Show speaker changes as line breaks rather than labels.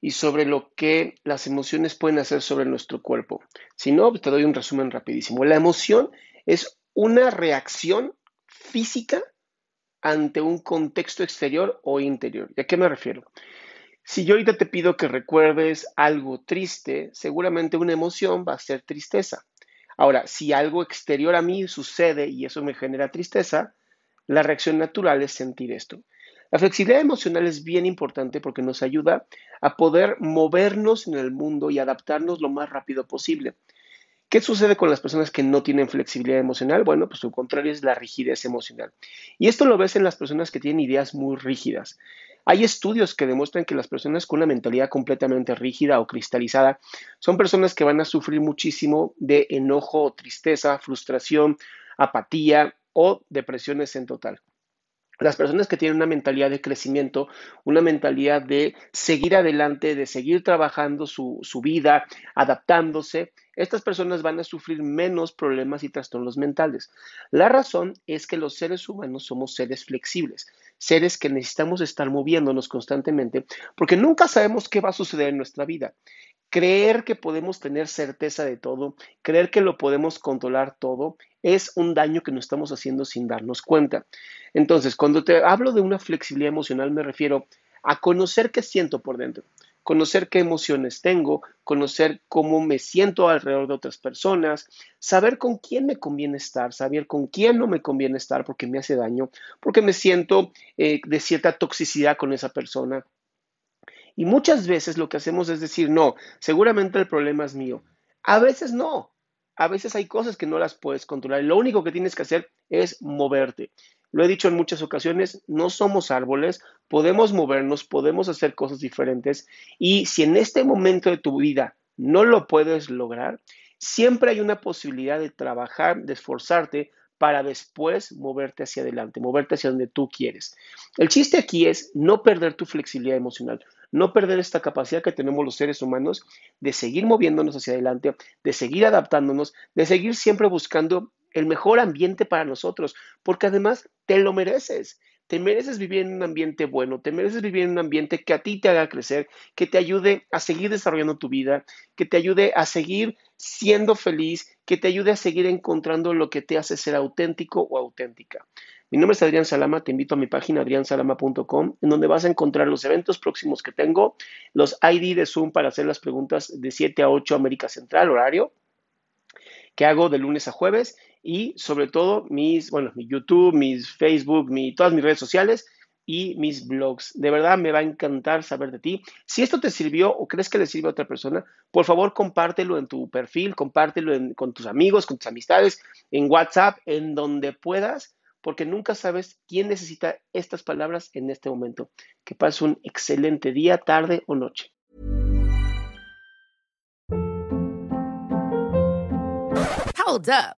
y sobre lo que las emociones pueden hacer sobre nuestro cuerpo. Si no, te doy un resumen rapidísimo. La emoción es una reacción física ante un contexto exterior o interior. ¿Y a qué me refiero? Si yo ahorita te pido que recuerdes algo triste, seguramente una emoción va a ser tristeza. Ahora, si algo exterior a mí sucede y eso me genera tristeza, la reacción natural es sentir esto. La flexibilidad emocional es bien importante porque nos ayuda a poder movernos en el mundo y adaptarnos lo más rápido posible. ¿Qué sucede con las personas que no tienen flexibilidad emocional? Bueno, pues su contrario es la rigidez emocional. Y esto lo ves en las personas que tienen ideas muy rígidas. Hay estudios que demuestran que las personas con una mentalidad completamente rígida o cristalizada son personas que van a sufrir muchísimo de enojo, tristeza, frustración, apatía o depresiones en total. Las personas que tienen una mentalidad de crecimiento, una mentalidad de seguir adelante, de seguir trabajando su, vida, adaptándose, estas personas van a sufrir menos problemas y trastornos mentales. La razón es que los seres humanos somos seres flexibles, seres que necesitamos estar moviéndonos constantemente porque nunca sabemos qué va a suceder en nuestra vida creer que podemos tener certeza de todo, creer que lo podemos controlar todo, es un daño que nos estamos haciendo sin darnos cuenta. Entonces, cuando te hablo de una flexibilidad emocional, me refiero a conocer qué siento por dentro, conocer qué emociones tengo, conocer cómo me siento alrededor de otras personas, saber con quién me conviene estar, saber con quién no me conviene estar porque me hace daño, porque me siento eh, de cierta toxicidad con esa persona, y muchas veces lo que hacemos es decir, no, seguramente el problema es mío. A veces no. A veces hay cosas que no las puedes controlar. Lo único que tienes que hacer es moverte. Lo he dicho en muchas ocasiones, no somos árboles, podemos movernos, podemos hacer cosas diferentes. Y si en este momento de tu vida no lo puedes lograr, siempre hay una posibilidad de trabajar, de esforzarte para después moverte hacia adelante, moverte hacia donde tú quieres. El chiste aquí es no perder tu flexibilidad emocional no perder esta capacidad que tenemos los seres humanos de seguir moviéndonos hacia adelante, de seguir adaptándonos, de seguir siempre buscando el mejor ambiente para nosotros, porque además te lo mereces. Te mereces vivir en un ambiente bueno, te mereces vivir en un ambiente que a ti te haga crecer, que te ayude a seguir desarrollando tu vida, que te ayude a seguir siendo feliz, que te ayude a seguir encontrando lo que te hace ser auténtico o auténtica. Mi nombre es Adrián Salama, te invito a mi página adriansalama.com, en donde vas a encontrar los eventos próximos que tengo, los ID de Zoom para hacer las preguntas de 7 a 8 América Central, horario, que hago de lunes a jueves, y sobre todo mis, bueno, mi YouTube, mis Facebook, mi, todas mis redes sociales y mis blogs. De verdad me va a encantar saber de ti. Si esto te sirvió o crees que le sirve a otra persona, por favor compártelo en tu perfil, compártelo con tus amigos, con tus amistades, en WhatsApp, en donde puedas porque nunca sabes quién necesita estas palabras en este momento. Que pases un excelente día, tarde o noche.
Hold up.